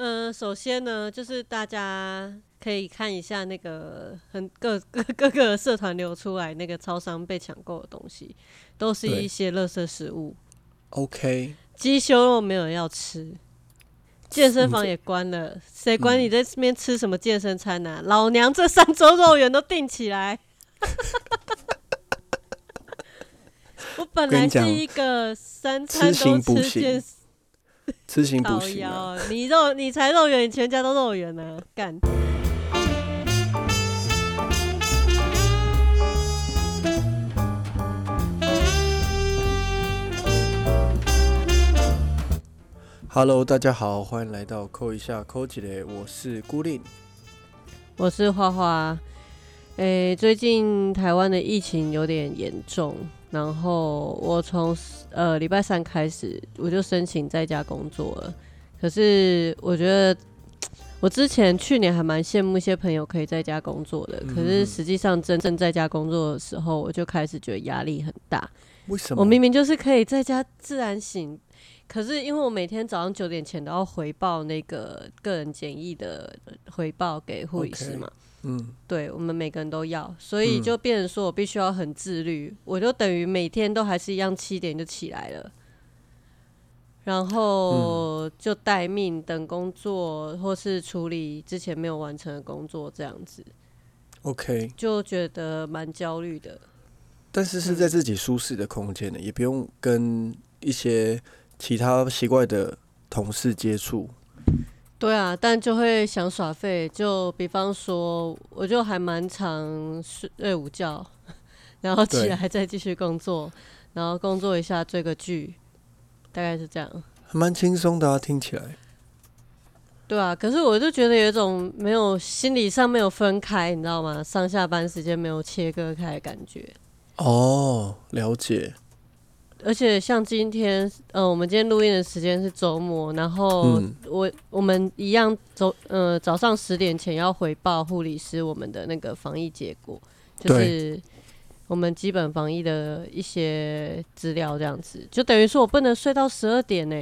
呃，首先呢，就是大家可以看一下那个很各各各个社团流出来那个超商被抢购的东西，都是一些垃圾食物。OK，鸡胸肉没有人要吃，健身房也关了，谁管你在这边吃什么健身餐呢、老娘这三周肉圆都订起来。我本来是一个三餐都吃健 吃行不靠行啊？你肉你才肉圆，你全家都肉圆呢、干。Hello，大家好，欢迎来到扣一下扣起来，我是孤令。我是花花，诶、最近台湾的疫情有点严重，然后我从呃礼拜三开始我就申请在家工作了。可是我觉得我之前去年还蛮羡慕一些朋友可以在家工作的，可是实际上真正在家工作的时候，我就开始觉得压力很大。为什么？我明明就是可以在家自然醒，可是因为我每天早上九点前都要回报那个个人检疫的回报给护理师嘛。嗯，对我们每个人都要，所以嗯。就变成说我必须要很自律，我就等于每天都还是一样七点就起来了，然后就待命等工作，或是处理之前没有完成的工作，这样子。OK，就觉得蛮焦虑的。但是是在自己舒适的空间的，也不用跟一些其他奇怪的同事接触。对啊，但就会想耍废，就比方说，我就还蛮常睡睡午觉，然后起对来再继续工作，然后工作一下追个剧，大概是这样。还蛮轻松的啊，听起来。对啊，可是我就觉得有一种没有心理上没有分开，你知道吗？上下班时间没有切割开的感觉。哦，了解。而且像今天，呃，我们今天录音的时间是周末，然后嗯。我我们一样周呃早上十点前要回报护理师我们的那个防疫结果，就是我们基本防疫的一些资料，这样子，就等于说我不能睡到十二点呢、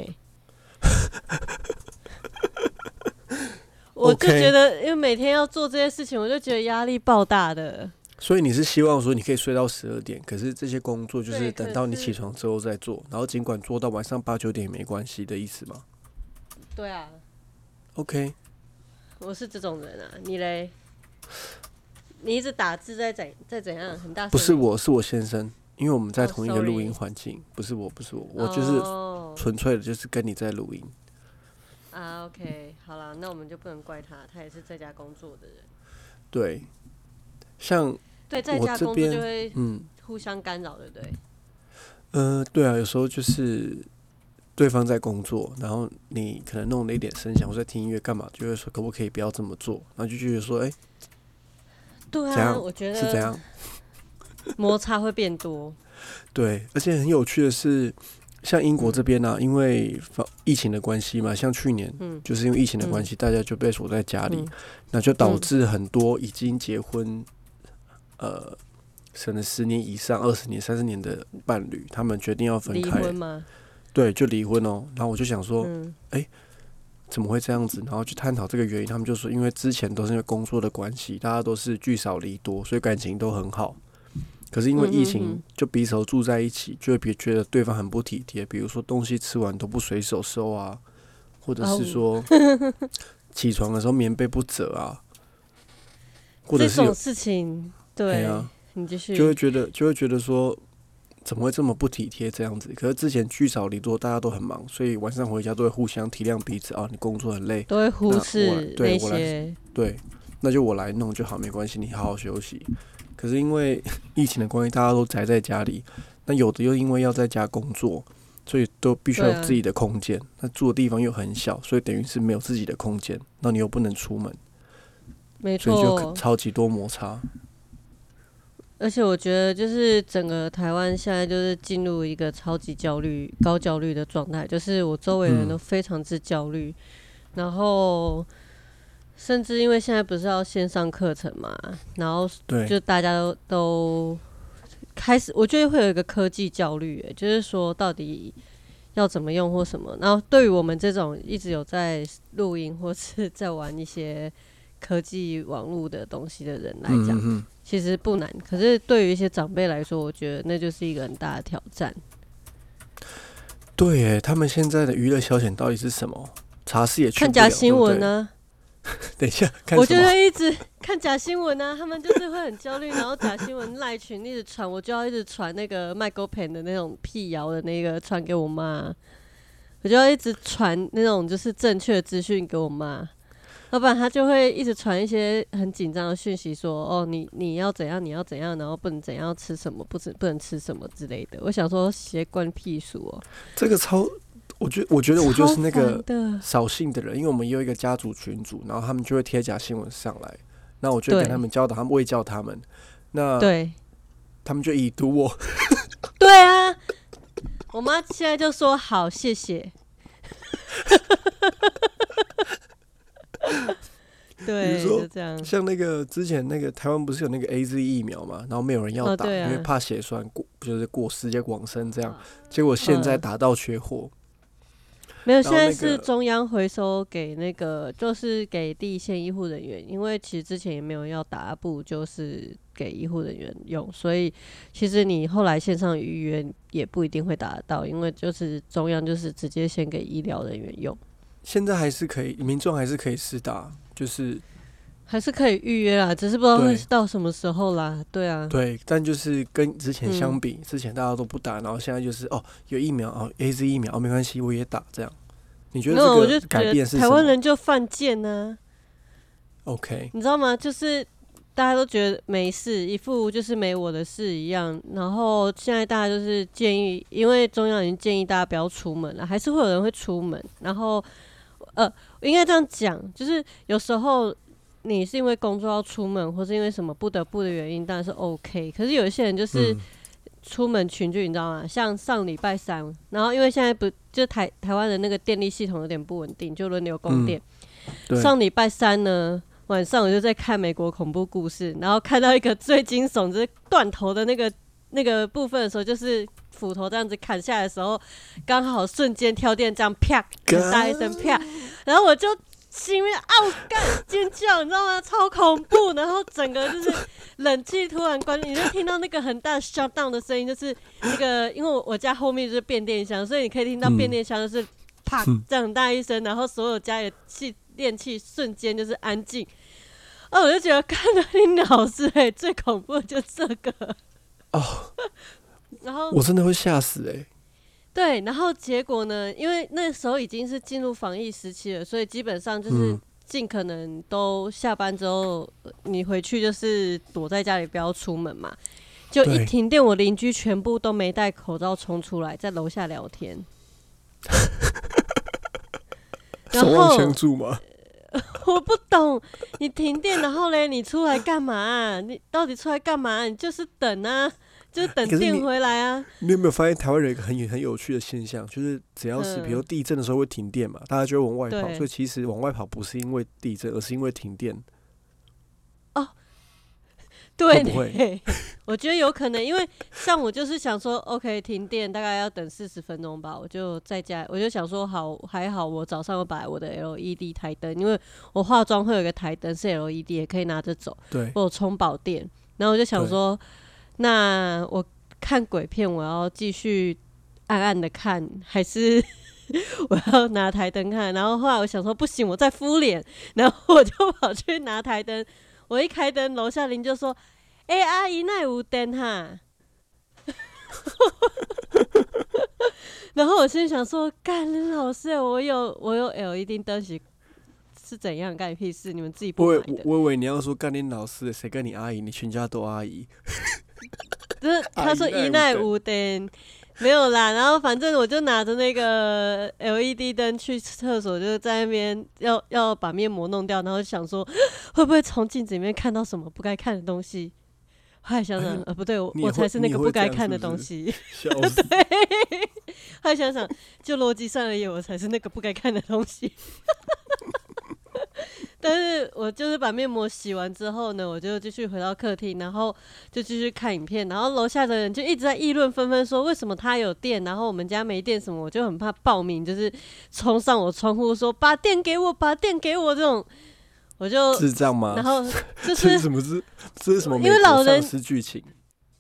我就觉得，因为每天要做这些事情，我就觉得压力爆大的。所以你是希望说你可以睡到十二点，可是这些工作就是等到你起床之后再做，然后尽管做到晚上八九点也没关系的意思吗对啊，？OK，我是这种人啊，你嘞？你一直打字在怎在怎样？很大声？不是我，是我先生，因为我们在哦同一个录音环境，不是我，不是我，我就是哦纯粹的就是跟你在录音。啊，OK，好了，那我们就不能怪他，他也是在家工作的人。对，像对，在家工作边就会嗯互相干扰，对不对？呃，对啊，有时候就是对方在工作，然后你可能弄了一点声响或者听音乐干嘛，就会说可不可以不要这么做，然后就觉得说，哎、对啊，我觉得是这样？摩擦会变多。对，而且很有趣的是，像英国这边呢、因为防疫情的关系嘛，像去年嗯就是因为疫情的关系，大家就被锁在家里，嗯那就导致很多已经结婚，呃，可能十年以上、二十年、三十年的伴侣，他们决定要分离开，婚吗？对，就离婚哦。然后我就想说，嗯，怎么会这样子？然后去探讨这个原因，他们就说，因为之前都是因为工作的关系，大家都是聚少离多，所以感情都很好。可是因为疫情嗯，就彼此都住在一起，就会别觉得对方很不体贴，比如说东西吃完都不随手收啊，或者哦是说 起床的时候棉被不折啊，或者是有种事情，对，对啊，你继续。就会觉得就会觉得说，怎么会这么不体贴这样子？可是之前聚少离多，大家都很忙，所以晚上回家都会互相体谅彼此啊。你工作很累，都会忽视那对我来些，对，那就我来弄就好，没关系，你好好休息。可是因为疫情的关系，大家都宅在家里，那有的又因为要在家工作，所以都必须有自己的空间。那住的地方又很小，所以等于是没有自己的空间，那你又不能出门，没所以就。超级多摩擦。而且我觉得，就是整个台湾现在就是进入一个超级焦虑、高焦虑的状态，就是我周围人嗯都非常之焦虑，然后甚至因为现在不是要线上课程嘛，然后对，就大家都都开始，我觉得会有一个科技焦虑，欸就是说到底要怎么用或什么。然后对于我们这种一直有在录音或是 在玩一些科技网络的东西的人来讲，其实不难。可是对于一些长辈来说，我觉得那就是一个很大的挑战。对，哎，他们现在的娱乐消遣到底是什么？茶室也去看假新闻对呢、等一下，看我就？会一直 看假新闻啊，他们就是会很焦虑，然后假新闻赖群一直传，我就要一直传那个麦勾 pen 的那种辟谣的那个传给我妈，我就要一直传那种就是正确的资讯给我妈，要不然她就会一直传一些很紧张的讯息说，哦，你你要怎样，你要怎样，然后不能怎样吃什么，不吃不能吃什么之类的。我想说，邪关屁属哦，这个超，我觉，我觉得我就是那个，扫兴的人，因为我们有一个家族群组，然后他们就会贴假新闻上来，那我就会对跟他们教导他们，喂教他们，那对。他们就已读我，对啊，我妈现在就说好，谢谢。对，比如说就这样。像那个之前那个台湾不是有那个 A Z 疫苗嘛，然后没有人要打，哦啊因为怕血栓过，就是过世界往生这样，结果现在嗯打到缺货，没有，现在是中央回收给那个，就是给第一线医护人员，因为其实之前也没有要打，不就是给医护人员用，所以其实你后来线上预约也不一定会打得到，因为就是中央就是直接先给医疗人员用。现在还是可以，民众还是可以试打，就是还是可以预约啦，只是不知道会对到什么时候啦。对啊，对，但就是跟之前相嗯比，之前大家都不打，然后现在就是哦有疫苗哦 A Z 疫苗哦没关系，我也打这样。你觉得这个改觉变是台湾人就犯贱呢、？OK，你知道吗？就是大家都觉得没事，一副就是没我的事一样。然后现在大家就是建议，因为中央已经建议大家不要出门了，还是会有人会出门。然后，呃，应该这样讲，就是有时候你是因为工作要出门，或是因为什么不得不的原因，当然是 OK。可是有一些人就是。嗯出门群聚，你知道吗？像上礼拜三，然后因为现在不就台台湾的那个电力系统有点不稳定，就轮流供电。对，上礼拜三呢，晚上我就在看美国恐怖故事，然后看到一个最惊悚，就是断头的那个那个部分的时候，就是斧头这样子砍下来的时候，刚好瞬间跳电，这样啪，很大一声啪，然后我就心里面嗷干尖叫，你知道吗？超恐怖，然后整个就是冷气突然关，你就听到那个很大的 shut down 的声音，就是那个，因为我我家后面就是变电箱，所以你可以听到嗯变电箱就是啪嗯这样很大一声，然后所有家里的气电器瞬间就是安静。哦，我就觉得看到你老师哎、最恐怖的就这个哦，然后我真的会吓死哎、对，然后结果呢？因为那时候已经是进入防疫时期了，所以基本上就是嗯尽可能都下班之后，呃你回去就是躲在家里，不要出门嘛。就一停电，我邻居全部都没戴口罩冲出来，在楼下聊天。然守望后相助吗？我不懂，你停电，然后嘞，你出来干嘛啊、你到底出来干嘛？你就是等啊，就是等电回来啊。你有没有发现台湾人有一个很很有趣的现象，就是只要是嗯比如地震的时候会停电嘛，大家就会往外跑，所以其实往外跑不是因为地震，而是因为停电。对 我觉得有可能，因为像我就是想说，OK，停电大概要等四十分钟吧，我就在家，我就想说，好，还好我早上有把我的 LED 台灯，因为我化妆会有一个台灯是 LED，也可以拿着走，对，我有充饱电，然后我就想说，那我看鬼片，我要继续暗暗的看，还是 我要拿台灯看？然后后来我想说，不行，我在敷脸，然后我就跑去拿台灯。我一开灯，楼下邻居就说：“哎、阿姨，那有灯哈。”然后我心里想说：“干，林老师，我有我有 LED 灯是是怎样？干你屁事！你们自己不我以买的。”我以为你要说干林老师，谁跟你阿姨？你全家都阿姨。就是他说阿姨一奈无灯 没有啦，然后反正我就拿着那个 LED 灯去厕所，就在那边要要把面膜弄掉，然后想说 会不会从镜子里面看到什么不该看的东西。后来想想，呃，不对，我才是那个不该看的东西。笑死！后来想想，就逻辑上而言，我才是那个不该看的东西。但是我就是把面膜洗完之后呢，我就继续回到客厅，然后就继续看影片，然后楼下的人就一直在议论纷纷，说为什么他有电，然后我们家没电什么，我就很怕报名，就是冲上我窗户说把电给我，把电给我这种，我就智障吗？然后就这是是什么是这是什么？因为老人是剧情，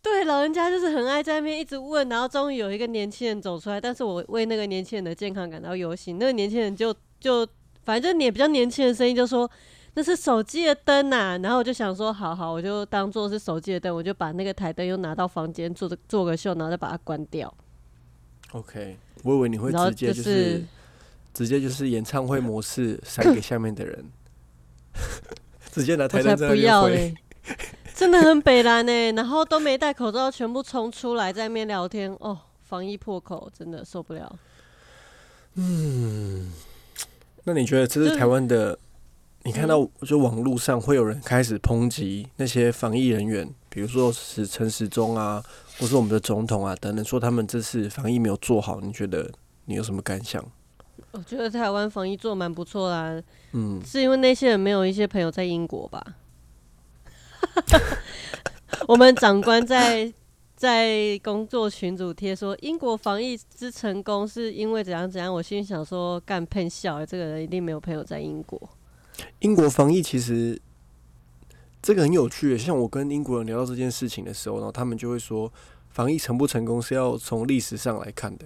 对老人家就是很爱在那边一直问，然后终于有一个年轻人走出来，但是我为那个年轻人的健康感到忧心。那个年轻人就就反正就年比较年轻的声音就说那是手机的灯呐、然后我就想说好好，我就当做是手机的灯，我就把那个台灯又拿到房间做做个秀，然后再把它关掉。OK，我以为你会直接就就是直接就是演唱会模式塞给下面的人，直接拿台灯在那边挥。要嘞，真的很北蓝呢、然后都没戴口罩，全部冲出来在那边聊天，哦，防疫破口，真的受不了。那你觉得这是台湾的？你看到嗯就网络上会有人开始抨击那些防疫人员，比如说是陈时中啊，或是我们的总统啊等等，说他们这次防疫没有做好，你觉得你有什么感想？我觉得台湾防疫做蛮不错啦，嗯，是因为那些人没有一些朋友在英国吧？我们长官在在工作群组贴说英国防疫之成功是因为怎样怎样，我心里想说干喷笑，这个人一定没有朋友在英国。英国防疫其实这个很有趣，像我跟英国人聊到这件事情的时候，然后他们就会说，防疫成不成功是要从历史上来看的，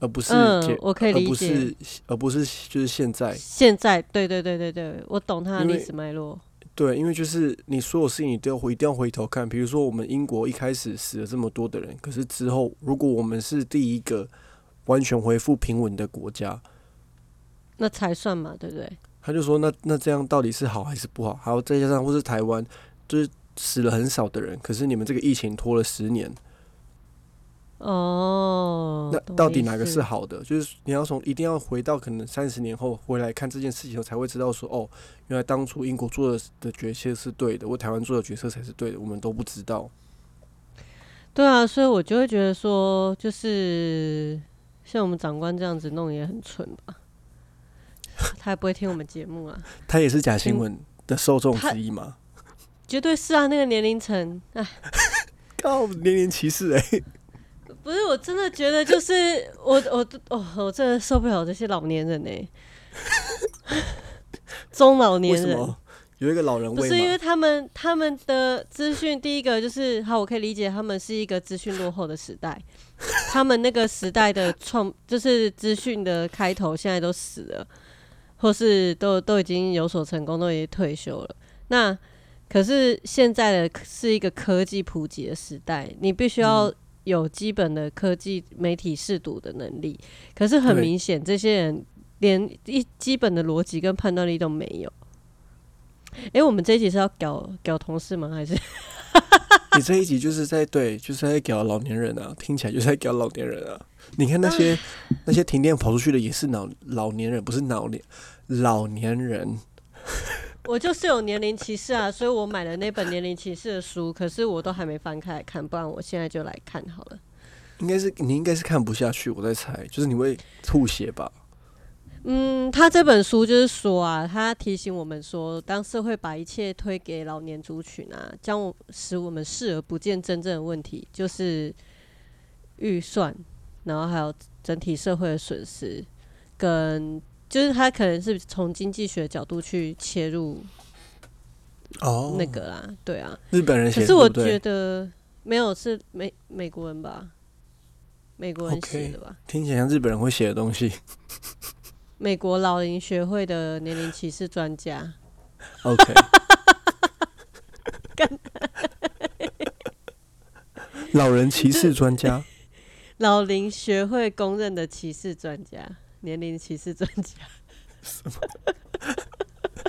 而不是我可以而不理解。是而不是就是现在。现在，对对对对对，我懂他的历史脉络。对，因为就是你所有事情你都要回一定要回头看，比如说我们英国一开始死了这么多的人，可是之后如果我们是第一个完全恢复平稳的国家，那才算嘛，对不对？他就说那那这样到底是好还是不好？还有再加上或是台湾就是死了很少的人，可是你们这个疫情拖了十年，哦，那到底哪个是好的？就是你要从一定要回到可能三十年后回来看这件事情，才会知道说哦，原来当初英国做的的决策是对的，或台湾做的决策才是对的，我们都不知道。对啊，所以我就会觉得说，就是像我们长官这样子弄也很蠢吧。他也不会听我们节目啊，他也是假新闻的受众之一吗？绝对是啊，那个年龄层，哎，靠，年龄歧视哎、不是，我真的觉得就是 我我哦，我真的受不了这些老年人呢、中老年人。有一个老人味不是因为？他们他们的资讯，第一个就是好，我可以理解他们是一个资讯落后的时代，他们那个时代的创就是资讯的开头现在都死了，或是都都已经有所成功，都已经退休了。那可是现在的是一个科技普及的时代，你必须要有基本的科技媒体试读的能力。可是很明显，这些人连一基本的逻辑跟判断力都没有。诶，我们这一集是要搞搞同事吗？还是 你这一集就是在对，就是在搞老年人啊，听起来就是在搞老年人啊。你看那些 那些停电跑出去的也是老老年人，不是老年老年人。我就是有年龄歧视啊？所以我买了那本年龄歧视的书，可是我都还没翻开来看，不然我现在就来看好了。应该是你应该是看不下去，我在猜，就是你会吐血吧？嗯，他这本书就是说啊，他提醒我们说，当社会把一切推给老年族群啊，将我使我们视而不见真正的问题，就是预算，然后还有整体社会的损失，跟就是他可能是从经济学角度去切入哦那个啦，对啊。日本人写，可是我觉得没有是美美国人吧，美国人写的吧听起来像日本人会写的东西。美国老龄学会的年龄歧视专家。OK，老人歧视专家，老龄学会公认的歧视专家，年龄歧视专家。什 么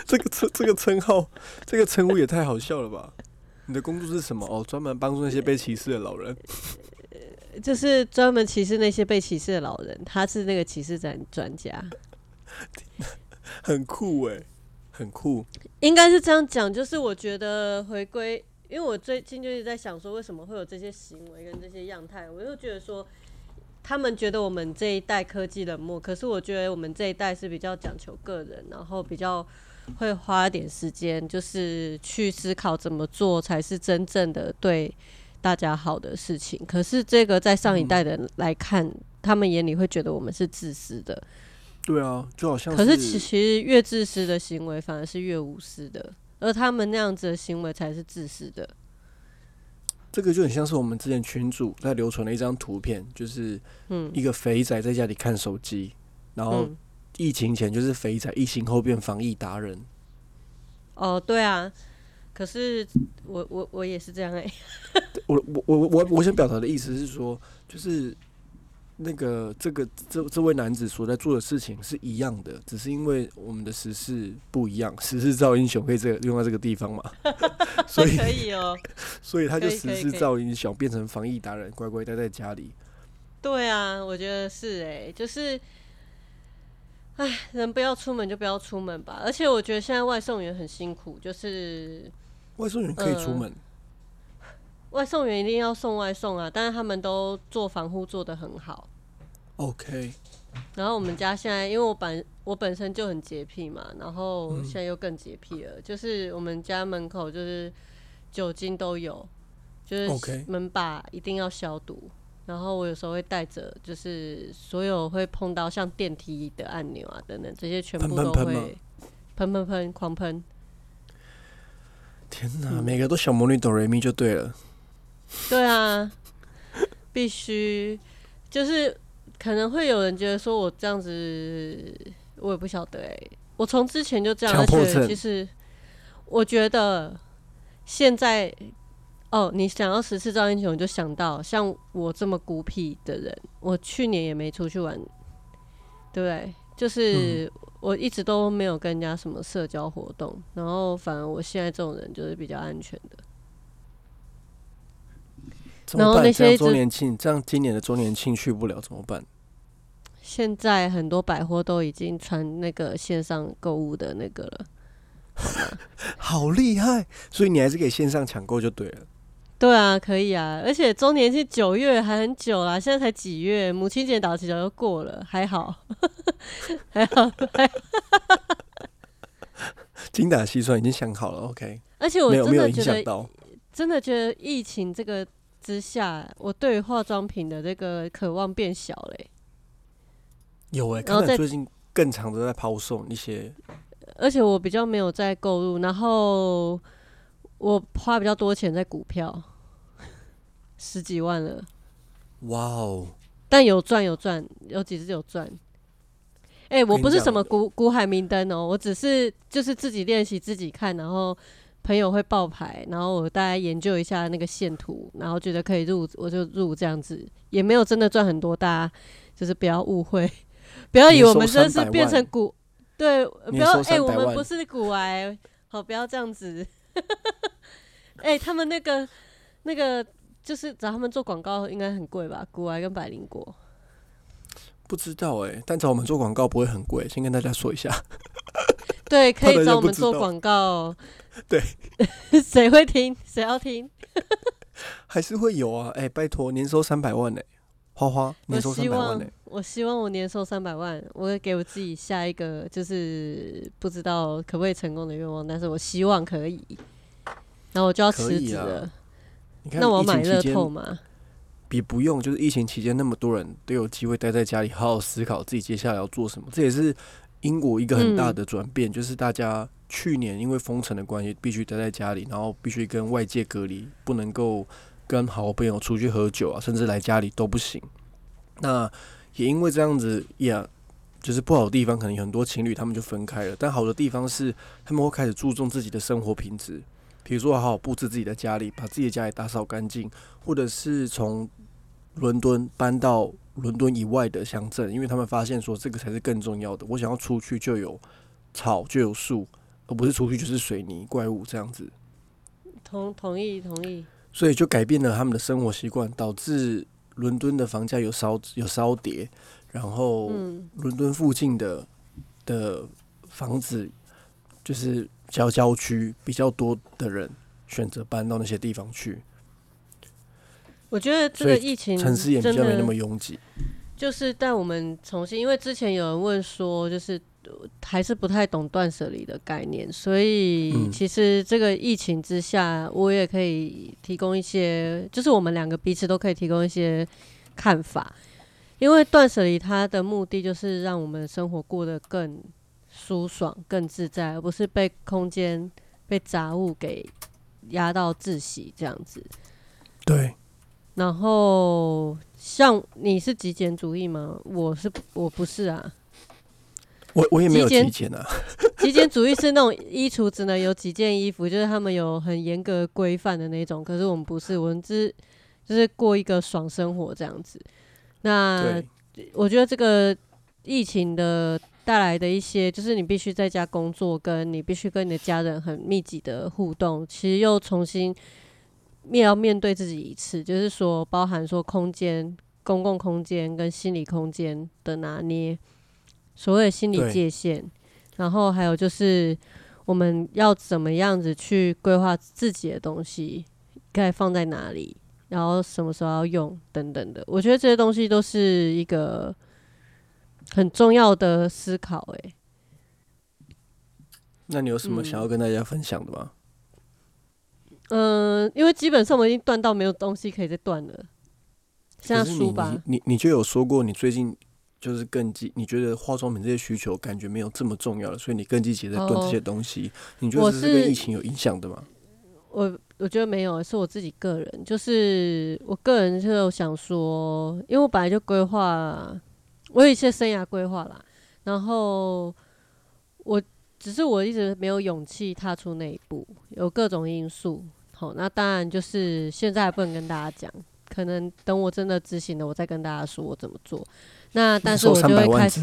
这个称这个称号，这个称呼也太好笑了吧？你的工作是什么？哦，专门帮助那些被歧视的老人。就是专门歧视那些被歧视的老人，他是那个歧视专专家，很酷哎，很酷。应该是这样讲。就是我觉得回归，因为我最近就是在想说，为什么会有这些行为跟这些样态，我就觉得说，他们觉得我们这一代科技冷漠，可是我觉得我们这一代是比较讲求个人，然后比较会花点时间，就是去思考怎么做才是真正的对大家好的事情。可是这个在上一代的人来看，他们眼里会觉得我们是自私的。对啊，就好像可是其实越自私的行为反而是越无私的，而他们那样子的行为才是自私的。这个就很像是我们之前群主在流传的一张图片，就是一个肥仔在家里看手机，然后疫情前就是肥仔，疫情后变防疫达人。哦，对啊，可是我我我也是这样哎。我我我我我想表达的意思是说，就是。那个这个这这位男子所在做的事情是一样的，只是因为我们的时事不一样，时事造英雄可以这个用在这个地方嘛？所以可以哦，所以他就时事造英雄，变成防疫达人，乖乖待在家里。对啊，我觉得是哎，就是，哎，人不要出门就不要出门吧。而且我觉得现在外送员很辛苦，就是外送员可以出门。外送员一定要送外送啊，但是他们都做防护做的很好。OK。然后我们家现在，因为我本我本身就很洁癖嘛，然后现在又更洁癖了，就是我们家门口就是酒精都有，就是门把一定要消毒。然后我有时候会带着，就是所有会碰到像电梯的按钮啊等等，这些全部都会喷喷喷狂喷。天哪，每个都小魔女哆瑞咪就对了。对啊，必须就是可能会有人觉得说我这样子，我也不晓得哎。我从之前就这样，而且其实我觉得现在哦，你想要十次造英雄，就想到像我这么孤僻的人，我去年也没出去玩，对不对？就是我一直都没有跟人家什么社交活动，然后反而我现在这种人就是比较安全的。然后那些周年庆，这样今年的周年庆去不了怎么办？现在很多百货都已经传那个线上购物的那个了，好厉害！所以你还是可以线上抢购就对了。对啊，可以啊，而且周年庆九月还很久啦，现在才几月？母亲节倒期就过了，还好，还好，精打细算已经想好了，OK。而且我真的觉得，真的觉得疫情这个。之下，我对化妆品的这个渴望变小嘞。有哎，看到最近更长的在抛送一些，而且我比较没有在购入，然后我花比较多钱在股票，十几万了。哇哦！但有赚有赚，有几次有赚。哎，我不是什么股股海明灯哦，我只是就是自己练习自己看，然后。朋友会爆牌，然后我大概研究一下那个线图，然后觉得可以入，我就入这样子，也没有真的赚很多，大家就是不要误会，不要以为我们真的是变成股，对，不要哎，我们不是股癌，好，不要这样子，哎，他们那个那个就是找他们做广告应该很贵吧？股癌跟百灵果，不知道哎，但找我们做广告不会很贵，先跟大家说一下，对，可以找我们做广告。对，谁会听？谁要听？还是会有啊！哎，拜托，年收三百万呢，花花年收三百万呢。我希望我年收三百万，我会给我自己下一个，就是不知道可不可以成功的愿望，但是我希望可以。然后我就要辞职了。那我买乐透吗？比不用，就是疫情期间那么多人都有机会待在家里，好好思考自己接下来要做什么。这也是英国一个很大的转变，就是大家。去年因为封城的关系，必须待在家里，然后必须跟外界隔离，不能够跟好朋友出去喝酒啊，甚至来家里都不行。那也因为这样子，呀，就是不好的地方，可能很多情侣他们就分开了。但好的地方是，他们会开始注重自己的生活品质，比如说好好布置自己的家里，把自己的家里打扫干净，或者是从伦敦搬到伦敦以外的乡镇，因为他们发现说这个才是更重要的。我想要出去就有草就有树。而不是出去就是水泥怪物这样子，同同意同意，所以就改变了他们的生活习惯，导致伦敦的房价有稍有稍跌，然后伦敦附近的的房子就是郊郊区比较多的人选择搬到那些地方去。我觉得这个疫情城市也比较没那么拥挤。就是带我们重新，因为之前有人问说，就是呃还是不太懂断舍离的概念，所以嗯其实这个疫情之下，我也可以提供一些，就是我们两个彼此都可以提供一些看法。因为断舍离它的目的就是让我们生活过得更舒爽、更自在，而不是被空间、被杂物给压到窒息这样子。对，然后像你是极简主义吗？我是我不是啊。我我也没有极简啊，极简主义是那种衣橱只能有几件衣服，就是他们有很严格规范的那种。可是我们不是，我们只就是过一个爽生活这样子。那，我觉得这个疫情的带来的一些，就是你必须在家工作，跟你必须跟你的家人很密集的互动，其实又重新面要面对自己一次，就是说包含说空间、公共空间跟心理空间的拿捏，所谓的心理界限，然后还有就是我们要怎么样子去规划自己的东西，该放在哪里，然后什么时候要用等等的，我觉得这些东西都是一个很重要的思考、欸。那你有什么嗯想要跟大家分享的吗？嗯、因为基本上我们已经断到没有东西可以再断了，像可是你书吧，你你你就有说过，你最近就是更积，你觉得化妆品这些需求感觉没有这么重要了，所以你更积极地在断这些东西。你觉得这是跟疫情有影响的吗？我我觉得没有，是我自己个人，就是我个人就有想说，因为我本来就规划，我有一些生涯规划啦，然后我只是我一直没有勇气踏出那一步，有各种因素。好，那当然就是现在还不能跟大家讲，可能等我真的执行了，我再跟大家说我怎么做。那但是我就会开始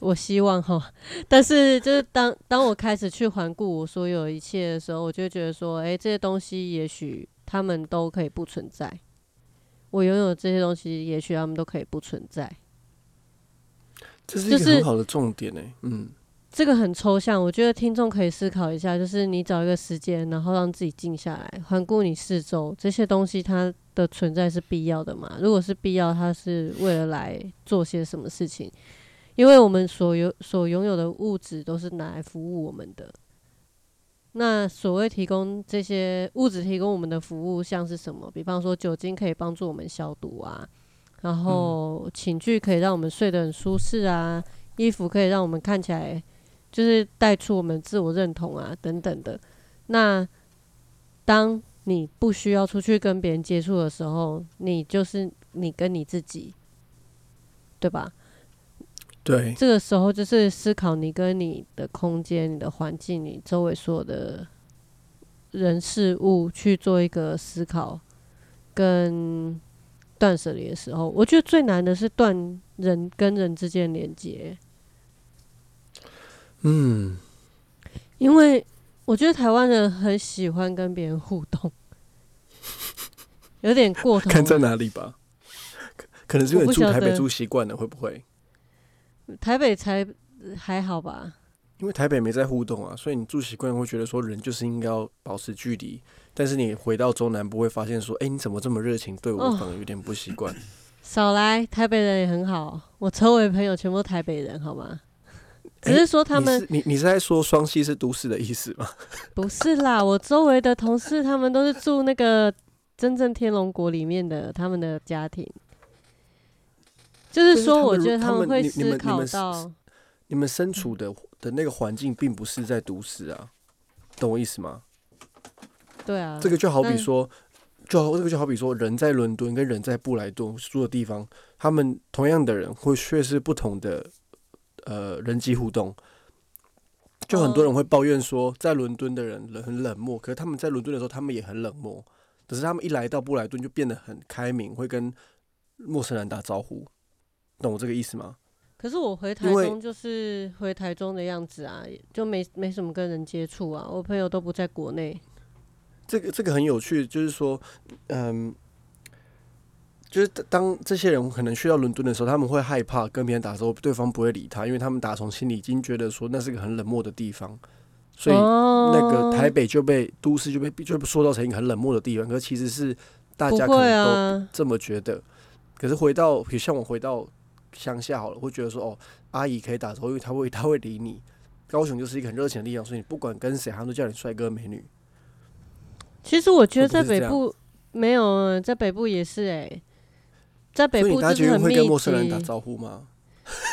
我希望哈，但是就是当当我开始去环顾我所有一切的时候，我就觉得说，诶，这些东西也许他们都可以不存在。我拥有这些东西，也许他们都可以不存在。这是一就是个很好的重点呢、嗯，这个很抽象，我觉得听众可以思考一下，就是你找一个时间，然后让自己静下来，环顾你四周，这些东西它的存在是必要的吗？如果是必要，它是为了来做些什么事情？因为我们所有所拥有的物质都是拿来服务我们的。那所谓提供这些物质提供我们的服务，像是什么？比方说酒精可以帮助我们消毒啊，然后寝具可以让我们睡得很舒适啊，衣服可以让我们看起来就是带出我们自我认同啊，等等的。那当你不需要出去跟别人接触的时候，你就是你跟你自己，对吧？对，这个时候就是思考你跟你的空间、你的环境、你周围所有的人事物去做一个思考跟断舍离的时候，我觉得最难的是断人跟人之间连接。嗯，因为我觉得台湾人很喜欢跟别人互动，有点过头。看在哪里吧。可可能是因为住台北住习惯了，会不会？台北才还好吧？因为台北没在互动啊，所以你住习惯会觉得说人就是应该要保持距离。但是你回到中南部会发现说，哎、你怎么这么热情对我？哦反而有点不习惯。少来，台北人也很好，我周围朋友全部都台北人，好吗？只是说他们你是你你是在说双溪是都市的意思吗？不是啦，我周围的同事他们都是住那个真正天龙国里面的他们的家庭，就是说，我觉得他们你你思考到，你们身处的的那个环境并不是在都市啊，懂我意思吗？对啊，这个就好比说，就好这个就好比说，人在伦敦跟人在布莱顿住的地方，他们同样的人会却是不同的呃人际互动。就很多人会抱怨说，在伦敦的人冷很冷漠，可是他们在伦敦的时候，他们也很冷漠。可是他们一来到布莱顿就变得很开明，会跟陌生人打招呼，懂我这个意思吗？可是我回台中就是回台中的样子啊，就没没什么跟人接触啊，我朋友都不在国内。这个这个很有趣，就是说，嗯，就是当这些人可能去到伦敦的时候，他们会害怕跟别人打招呼，对方不会理他，因为他们打从心里已经觉得说那是个很冷漠的地方，所以哦那个台北就被都市就被就被塑造成一个很冷漠的地方，可其实是大家可能都啊，这么觉得。可是回到，比如像我回到乡下好了，会觉得说哦，阿姨可以打招呼，因为她会她会理你。高雄就是一个很热情的地方，所以你不管跟谁，他都叫你帅哥美女。其实我觉得在北部没有，在北部也是哎、在北部就是很密运会跟陌生人打集。招呼吗？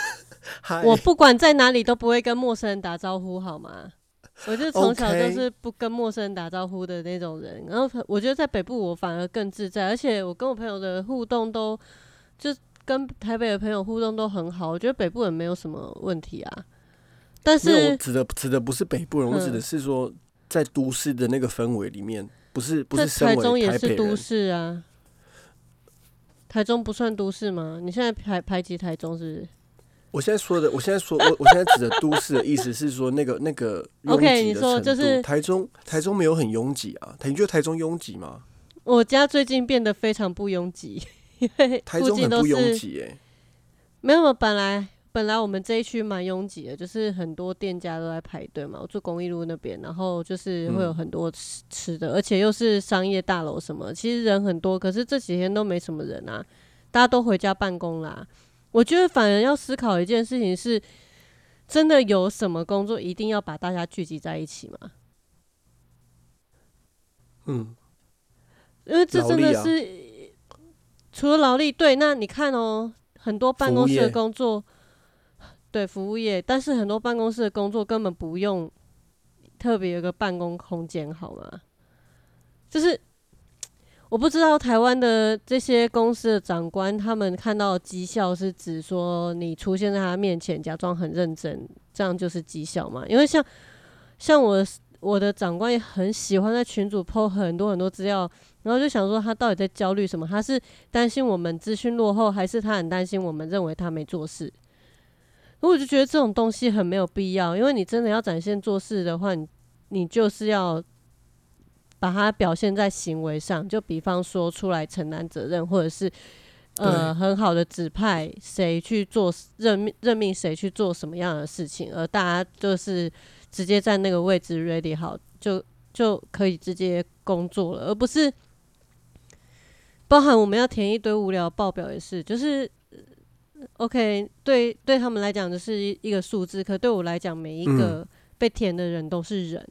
我不管在哪里都不会跟陌生人打招呼，好吗？我就从小就是不跟陌生人打招呼的那种人。然后我觉得在北部我反而更自在，而且我跟我朋友的互动都就跟台北的朋友互动都很好。我觉得北部人没有什么问题啊。但是，我是指的指的不是北部人，我指的嗯是说在都市的那个氛围里面，不是不是身台中也是都。市啊。台中不算都市吗？你现在排排挤台中是不是？我现在说的，我现在说，我我现在指的都市的意思是说，那个那个拥 OK，你挤的程度。说就是台中，台中没有很拥挤啊。台你觉得台中拥挤吗？我家最近变得非常不拥挤，因为台附中很不拥挤诶、没有，本来本来我们这一区蛮拥挤的，就是很多店家都在排队嘛。我住公益路那边，然后就是会有嗯很多吃吃的，而且又是商业大楼什么，其实人很多。可是这几天都没什么人啊，大家都回家办公啦。我觉得反而要思考一件事情是，真的有什么工作一定要把大家聚集在一起吗？嗯，因为这真的是、除了劳力，对，那你看哦，很多办公室的工作，对服务业，但是很多办公室的工作根本不用特别有个办公空间，好吗？就是我不知道台湾的这些公司的长官，他们看到绩效是指说你出现在他面前，假装很认真，这样就是绩效嘛？因为像像我我的长官也很喜欢在群组 po 很多很多资料，然后就想说他到底在焦虑什么？他是担心我们资讯落后，还是他很担心我们认为他没做事？我就觉得这种东西很没有必要，因为你真的要展现做事的话，你你就是要把它表现在行为上，就比方说出来承担责任，或者是呃很好的指派谁去做任命任命谁去做什么样的事情，而大家就是直接在那个位置 ready 好，就就可以直接工作了，而不是包含我们要填一堆无聊报表也是，就是。OK，对对他们来讲就是一一个数字，可对我来讲，每一个被填的人都是人，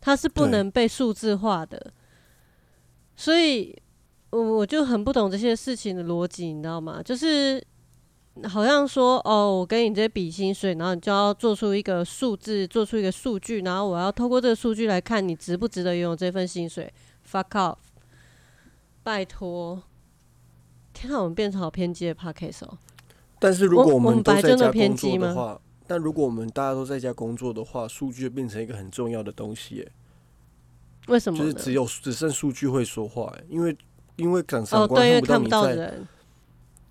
他是不能被数字化的，所以我我就很不懂这些事情的逻辑，你知道吗？就是好像说哦，我跟你这些比薪水，然后你就要做出一个数字，做出一个数据，然后我要透过这个数据来看你值不值得拥有这份薪水。Fuck off！拜托，天啊，我们变成好偏激的 podcast 哦。但是如果我们都在家工作的话，但如果我们大家都在家工作的话，数据就变成一个很重要的东西、耶为什么？就是只有只剩数据会说话、耶因为因为长哦，长官看，不到你在，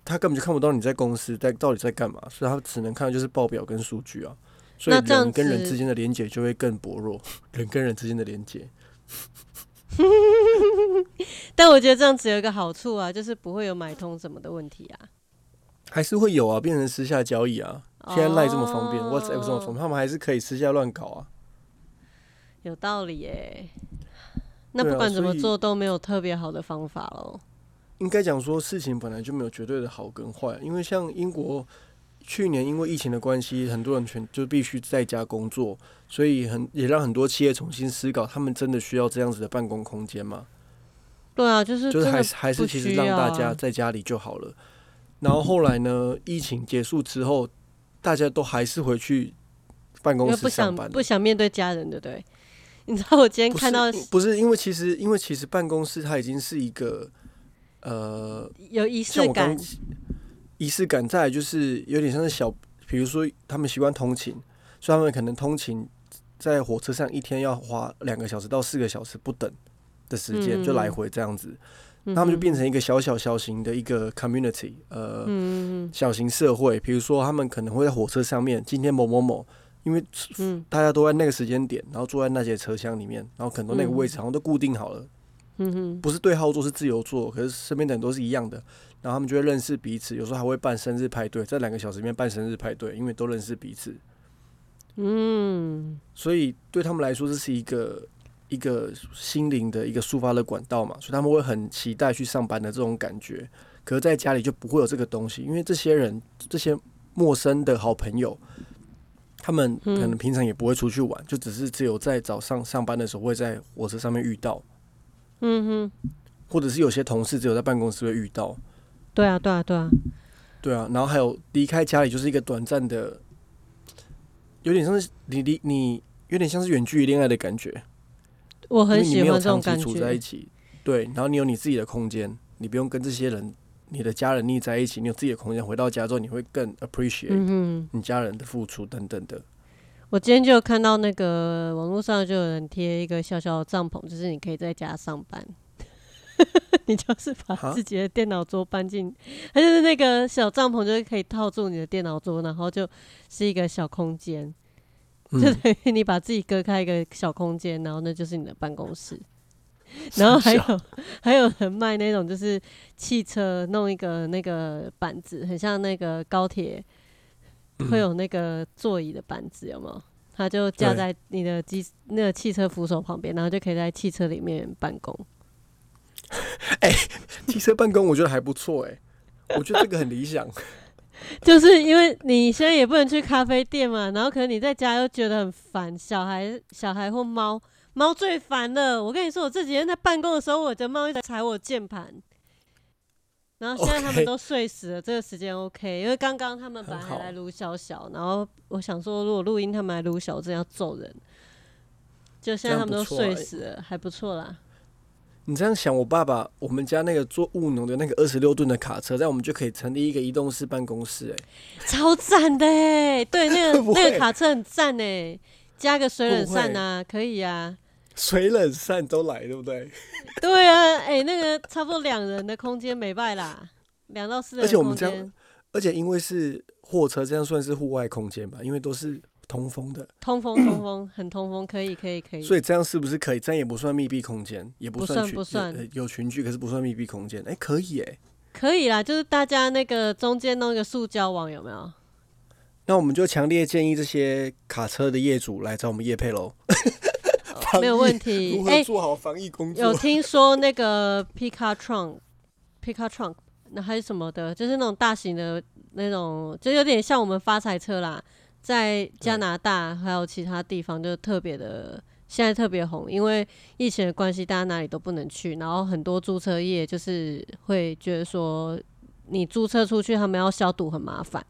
他根本就看不到你在公司在到底在干嘛，所以他只能看的就是报表跟数据啊。所以 人跟人之间的连接就会更薄弱，人跟人之间的连接。但我觉得这样子有一个好处啊，就是不会有买通什么的问题啊。还是会有啊，变成私下交易啊。现在赖这么方便、哦 w h a t s a p p 这么方便，他们还是可以私下乱搞啊。有道理耶。那不管怎么做都没有特别好的方法喽。应该讲说，事情本来就没有绝对的好跟坏，因为像英国去年因为疫情的关系，很多人全就必须在家工作，所以很也让很多企业重新思考，他们真的需要这样子的办公空间吗？对啊，就是就是还是还是其实让大家在家里就好了。然后后来呢，疫情结束之后，大家都还是回去办公室上班。不想面对家人，对不对？你知道我今天看到是不是因为其实因为其实办公室它已经是一个呃有仪式感仪式感，再来就是有点像是小，比如说他们习惯通勤，所以他们可能通勤在火车上一天要花两个小时到四个小时不等的时间，嗯就来回这样子，嗯他们就变成一个小小小型的一个 community，呃，嗯小型社会。比如说他们可能会在火车上面，今天某某某，因为嗯大家都在那个时间点，然后坐在那些车厢里面，然后可能那个位置嗯好像都固定好了。嗯哼，不是对号座，是自由座，可是身边的人都是一样的，然后他们就会认识彼此，有时候还会办生日派对，在两个小时里面办生日派对，因为都认识彼此，嗯，所以对他们来说这是一个一个心灵的一个抒发的管道嘛，所以他们会很期待去上班的这种感觉。可是在家里就不会有这个东西，因为这些人这些陌生的好朋友，他们可能平常也不会出去玩，就只是只有在早上上班的时候会在火车上面遇到，嗯哼，或者是有些同事只有在办公室会遇到。对啊，对啊，对啊，对啊，然后还有离开家里就是一个短暂的，有点像是你离你有点像是远距离恋爱的感觉。我很喜欢这种感长期处在一觉。起，对，然后你有你自己的空间，你不用跟这些人、你的家人腻在一起，你有自己的空间。回到家之后，你会更 appreciate 你家人的付出等等的。我今天就看到那个网络上就有人贴一个小小的帐篷，就是你可以在家上班，你就是把自己的电脑桌搬进，它就是那个小帐篷，就是可以套住你的电脑桌，然后就是一个小空间，就嗯，等于你把自己隔开一个小空间，然后那就是你的办公室。然后还有还有人卖那种就是汽车弄一个那个板子，很像那个高铁会有那个座椅的板子，有没有？它就架在你的机那个汽车扶手旁边，然后就可以在汽车里面办公。哎汽车办公我觉得还不错哎、我觉得这个很理想。就是因为你现在也不能去咖啡店嘛，然后可能你在家又觉得很烦，小孩、小孩或猫，猫最烦了。我跟你说，我这几天在办公的时候，我的猫一直踩我键盘，然后现在他们都睡死了，这个时间 OK，因为刚刚他们本来还来撸小小，然后我想说，如果录音他们来撸小，我真的要揍人。就现在他们都睡死了，还不错啦。你这样想，我爸爸我们家那个做务农的那个二十六吨的卡车，在我们就可以成立一个移动式办公室哎、超赞的哎！对，那个 那个卡车很赞哎，加个水冷扇啊，可以啊。水冷扇都来，对不对？对啊，哎、那个差不多两人的空间没败啦，两到四人而且我们这样，而且因为是货车，这样算是户外空间吧？因为都是通风的，通风 通风，很通风，可以可以可以。所以这样是不是可以？这样也不算密闭空间，也不算不算呃有群聚，可是不算密闭空间。哎、可以哎、可以啦，就是大家那个中间弄一个塑胶网，有没有？那我们就强烈建议这些卡车的业主来找我们叶配喽。哦没有问题如。哎、何做好防疫工作有？听说那个 Pika Trunk、Pika Trunk，那还是什么的，就是那种大型的那种，就有点像我们发财车啦，在加拿大还有其他地方就特别的，现在特别红，因为疫情的关系，大家哪里都不能去，然后很多租车业就是会觉得说，你租车出去，他们要消毒很麻烦，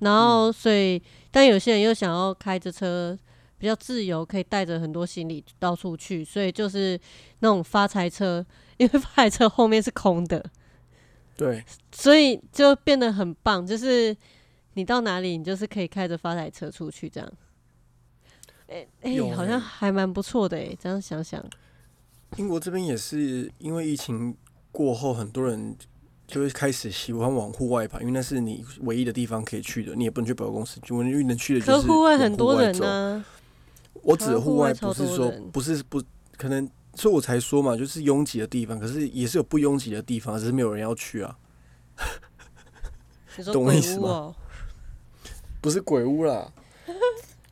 然后所以，但有些人又想要开着车。比较自由，可以带着很多行李到处去，所以就是那种发财车，因为发财车后面是空的，对，所以就变得很棒。就是你到哪里，你就是可以开着发财车出去这样。哎、哎、有好像欸还蛮不错的哎、这样想想，英国这边也是因为疫情过后，很多人就会开始喜欢往户外跑，因为那是你唯一的地方可以去的，你也不能去百货公司，就唯一能去的就是可户外很多人走呢、我指的户外不是说不是不可能，所以我才说嘛，就是拥挤的地方，可是也是有不拥挤的地方，只是没有人要去啊。懂我意思吗不是鬼屋啦，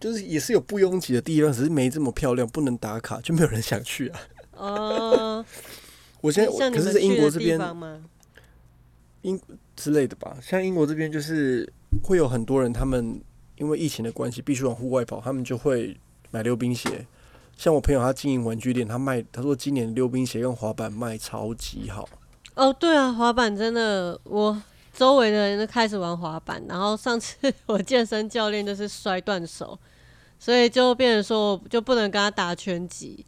就是也是有不拥挤的地方，只是没这么漂亮，不能打卡，就没有人想去啊。哦，我现在可是在英国这边方吗？之类的吧，像英国这边就是会有很多人，他们因为疫情的关系必须往户外跑，他们就会买溜冰鞋。像我朋友他经营玩具店，他卖他说今年溜冰鞋跟滑板卖超级好。哦，对啊，滑板真的，我周围的人都开始玩滑板，然后上次我健身教练就是摔断手，所以就变成说我就不能跟他打拳击。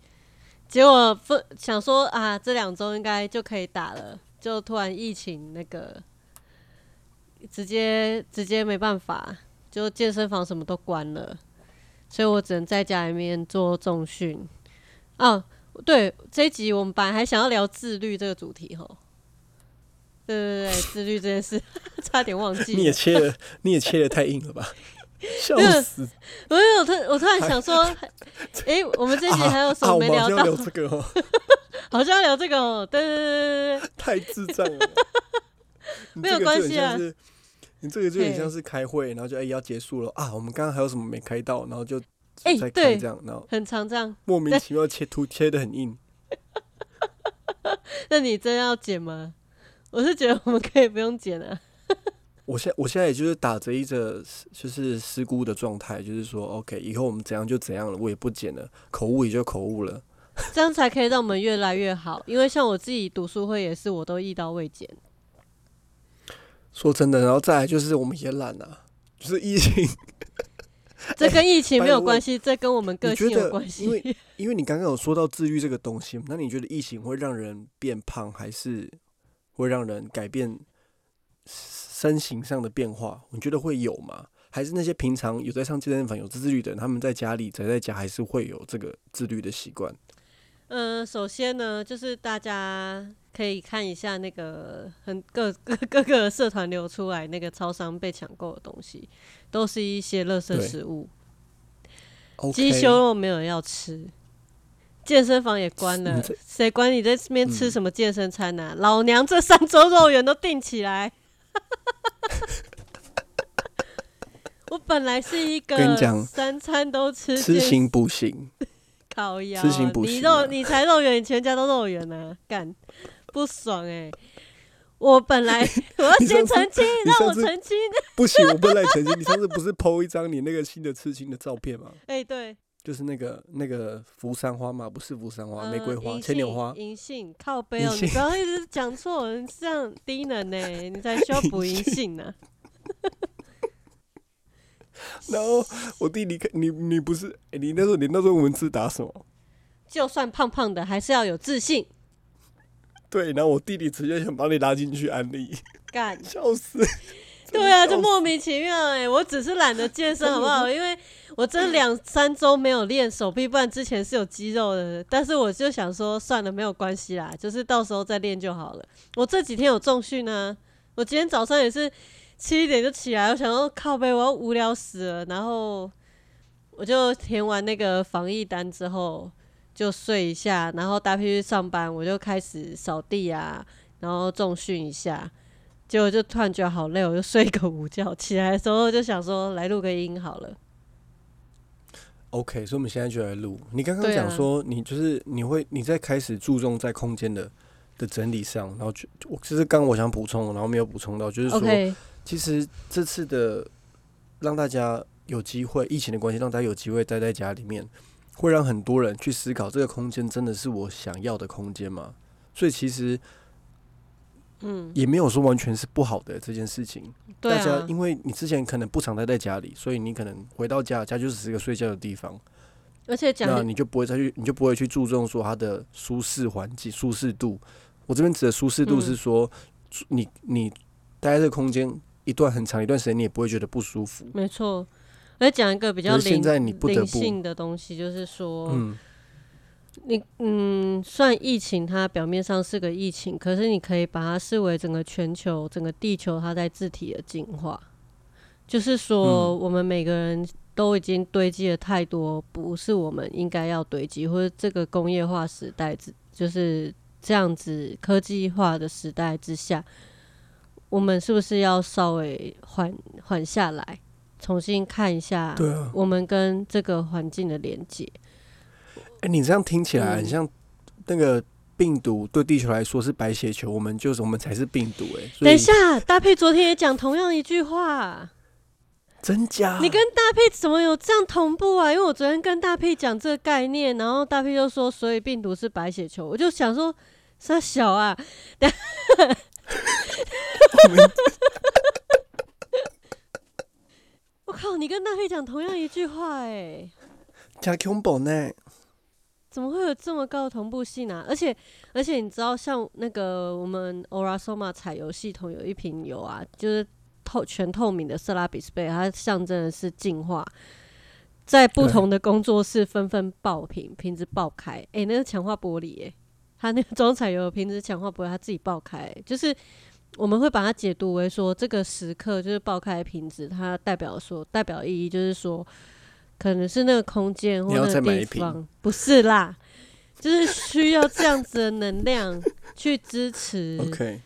结果不想说啊，这两周应该就可以打了，就突然疫情那个，直接直接没办法，就健身房什么都关了，所以我只能在家里面做重训。啊，对，这一集我们本来还想要聊自律这个主题吼。对对对，自律这件事 差点忘记。你也切了，你也切的太硬了吧？笑死！没有，突我突然想说，诶，我们这一集还有什啊，么没聊到？们好像要聊这个哦，好像要聊这个哦。对对对对对对，太智障了。没有关系啊你这个就很嘿像是开会，然后就哎、要结束了啊，我们刚刚还有什么没开到，然后就再开这样，然后很常这样。莫名其妙切图切的很硬。那你真要剪吗？我是觉得我们可以不用剪啊。我现我现在也就是打着一个就是失孤的状态，就是说，OK，以后我们怎样就怎样了，我也不剪了，口误也就口误了，这样才可以让我们越来越好。因为像我自己读书会也是，我都一刀未剪。说真的，然后再来就是我们也懒啊，就是疫情，这跟疫情没有关系，这跟我们个性有关系。因为因为你刚刚有说到自愈这个东西，那你觉得疫情会让人变胖，还是会让人改变？身形上的变化，你觉得会有吗？还是那些平常有在上健身房、有自律的人，他们在家里宅在家，还是会有这个自律的习惯？嗯，首先呢，就是大家可以看一下那个很各各 各个社团流出来那个超商被抢购的东西，都是一些垃圾食物。鸡胸肉没有人要吃，健身房也关了，谁管你在这边吃什么健身餐呢？老娘这三周肉圆都订起来。我本来是一个跟你讲三餐都吃吃行不行，烤鸭吃行补行，你肉你才肉圆，你全家都肉圆呢，干不爽哎！我本来 我要先澄清，让我澄清，不行，我不能澄清。你上次不是 PO 一张你那个新的刺青的照片吗？哎，对，就是那个那个扶桑花嘛，不是扶桑花，玫瑰花、牵牛花，银杏靠背哦，你不要一直讲错，这样低能呢，你才需要补银杏呢。然后我弟弟，你你不是，你那时候你那时候文字打什么？就算胖胖的，还是要有自信。对，然后我弟弟直接想把你拉进去安利，干，笑死。对啊，就莫名其妙哎，我只是懒得健身 好不好？因为我真两三周没有练手臂，不然之前是有肌肉的。但是我就想说，算了，没有关系啦，就是到时候再练就好了。我这几天有重训呢，我今天早上也是。七点就起来，我想说靠背，我要无聊死了。然后我就填完那个防疫单之后，就睡一下，然后搭配去上班，我就开始扫地啊，然后重训一下。结果就突然觉得好累，我就睡个午觉。起来的时候就想说来录个音好了。OK，所以我们现在就来录。你刚刚讲说你就是你会你在开始注重在空间的的整理上，然后就我其实刚我想补充，然后没有补充到，就是说。其实这次的让大家有机会，疫情的关系，让大家有机会待在家里面，会让很多人去思考这个空间真的是我想要的空间吗？所以其实，嗯，也没有说完全是不好的这件事情。大家因为你之前可能不常待在家里，所以你可能回到家，家就只是一个睡觉的地方。而且讲，那你就不会再去，你就不会去注重说它的舒适环境、舒适度。我这边指的舒适度是说，你你待在这个空间。一段很长一段时间，你也不会觉得不舒服。没错，我讲一个比较灵灵性的东西，就是说，嗯，你嗯，算疫情，它表面上是个疫情，可是你可以把它视为整个全球、整个地球它在自体的进化。就是说，我们每个人都已经堆积了太多，不是我们应该要堆积，或者这个工业化时代之就是这样子科技化的时代之下。我们是不是要稍微缓缓下来，重新看一下？对啊，我们跟这个环境的连接。哎，你这样听起来很像那个病毒对地球来说是白血球，我们就是我们才是病毒。哎，等一下，大配昨天也讲同样一句话，真假？你跟大佩怎么有这样同步啊？因为我昨天跟大佩讲这个概念，然后大佩就说，所以病毒是白血球，我就想说，他小啊。我靠！你跟大黑讲同样一句话，哎？怎么会有这么高的同步性啊？而且，而且你知道，像那个我们 Orasoma 采油系统有一瓶油啊，就是透全透明的色拉比斯贝，它象征的是净化。在不同的工作室纷纷爆瓶，瓶子爆开，哎，那是强化玻璃，哎，它那个装彩油瓶子强化不会，它自己爆开，就是。我们会把它解读为说，这个时刻就是爆开瓶子，它代表说代表意义就是说，可能是那个空间或者地方，不是啦，就是需要这样子的能量去支持，OK，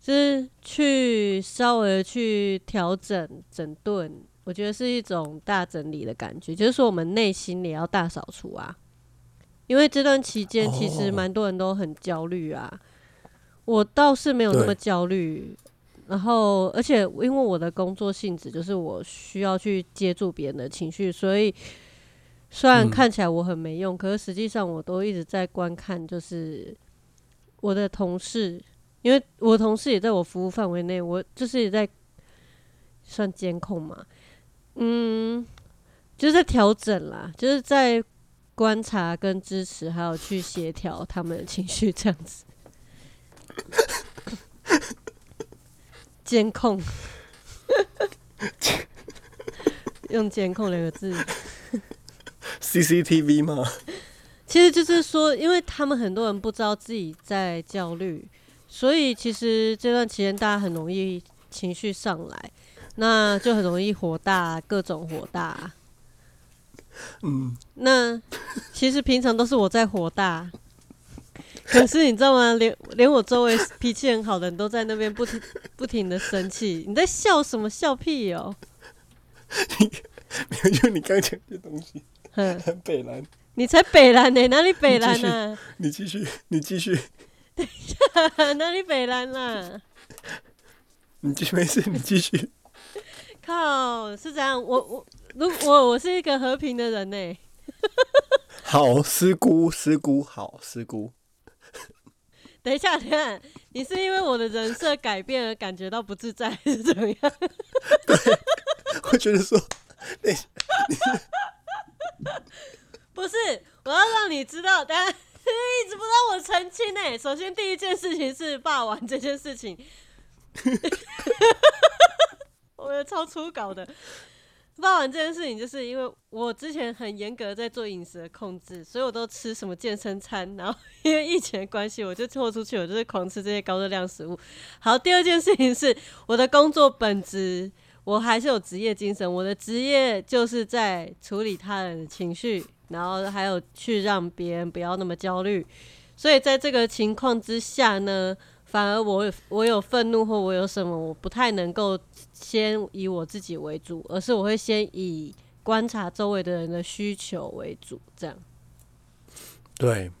就是去稍微去调整整顿，我觉得是一种大整理的感觉，就是说我们内心也要大扫除啊，因为这段期间其实蛮多人都很焦虑啊。我倒是没有那么焦虑，然后而且因为我的工作性质就是我需要去接住别人的情绪，所以虽然嗯看起来我很没用，可是实际上我都一直在观看，就是我的同事，因为我同事也在我服务范围内，我就是也在算监控嘛，嗯，就是在调整啦，就是在观察跟支持，还有去协调他们的情绪，这样子。监控，用监控两个字，CCTV 吗？其实就是说，因为他们很多人不知道自己在焦虑，所以其实这段期间大家很容易情绪上来，那就很容易火大，各种火大。嗯，那其实平常都是我在火大，可是你知道吗？连连我周围脾气很好的人都在那边不停不停的生气。你在笑什么？笑屁哦、没有，就你刚讲的东西，哼，很北蓝。你才北蓝呢、哪里北蓝啊？你继续，你继续，等一下哪里北蓝啦、你继续，没事，你继续。靠，是这样。我我如我我是一个和平的人呢、好，师姑，师姑，好，师姑。等一下，等一下，你是因为我的人设改变而感觉到不自在，还是怎么样？我觉得说，不是，我要让你知道，大家一直不让我澄清呢。首先，第一件事情是霸王这件事情，我有超粗搞的。霸王这件事情，就是因为我之前很严格地在做饮食的控制，所以我都吃什么健身餐，然后 因为疫情的关系，我就豁出去，我就是狂吃这些高热量食物。好，第二件事情是我的工作本质，我还是有职业精神，我的职业就是在处理他人的情绪，然后还有去让别人不要那么焦虑。所以在这个情况之下呢，反而我有我有愤怒或我有什么，我不太能够先以我自己为主，而是我会先以观察周围的人的需求为主，这样对，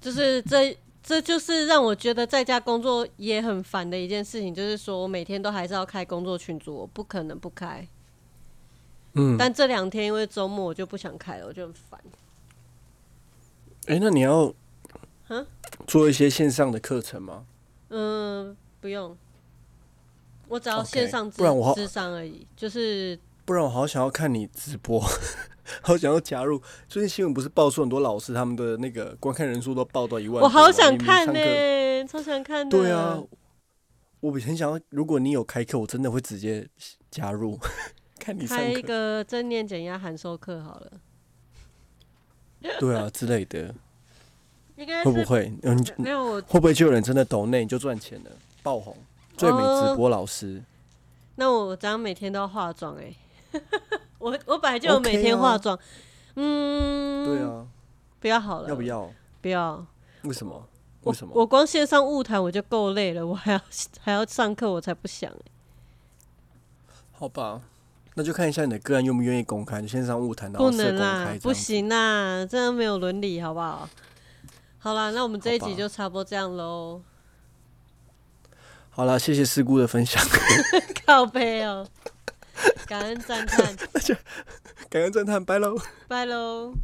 就是这。这就是让我觉得在家工作也很烦的一件事情，就是说我每天都还是要开工作群组，我不可能不开。嗯，但这两天因为周末我就不想开了，我就很烦。哎、那你要哼做一些线上的课程吗？嗯，不用，我只要线上不然我好智商而已，就是不然我好想要看你直播，好想要加入。最近新闻不是爆出很多老师他们的那个观看人数都爆到一万多吗，我好想看呢、超想看的。对啊，我很想要，如果你有开课，我真的会直接加入，看你上开一课，个正念减压函授课好了，对啊之类的，应该会不会？嗯，没有我。会不会就有人真的抖内你就赚钱了，爆红，最美哦直播老师？那我这样每天都要化妆哎、我我本来就有每天啊化妆，嗯，对，啊，不要好了，要不？要？不要，为什么？为什么？我光线上物谈我就够累了，我还要还要上课，我才不想、欸。好吧，那就看一下你的个案愿不愿意公开，你线上物谈，然不能啦，，不行啦，这样没有伦理，好不好？好啦，那我们这一集就差不多这样喽。好了，谢谢师姑的分享，靠背哦，感恩赞叹，感恩赞叹，拜喽。拜喽。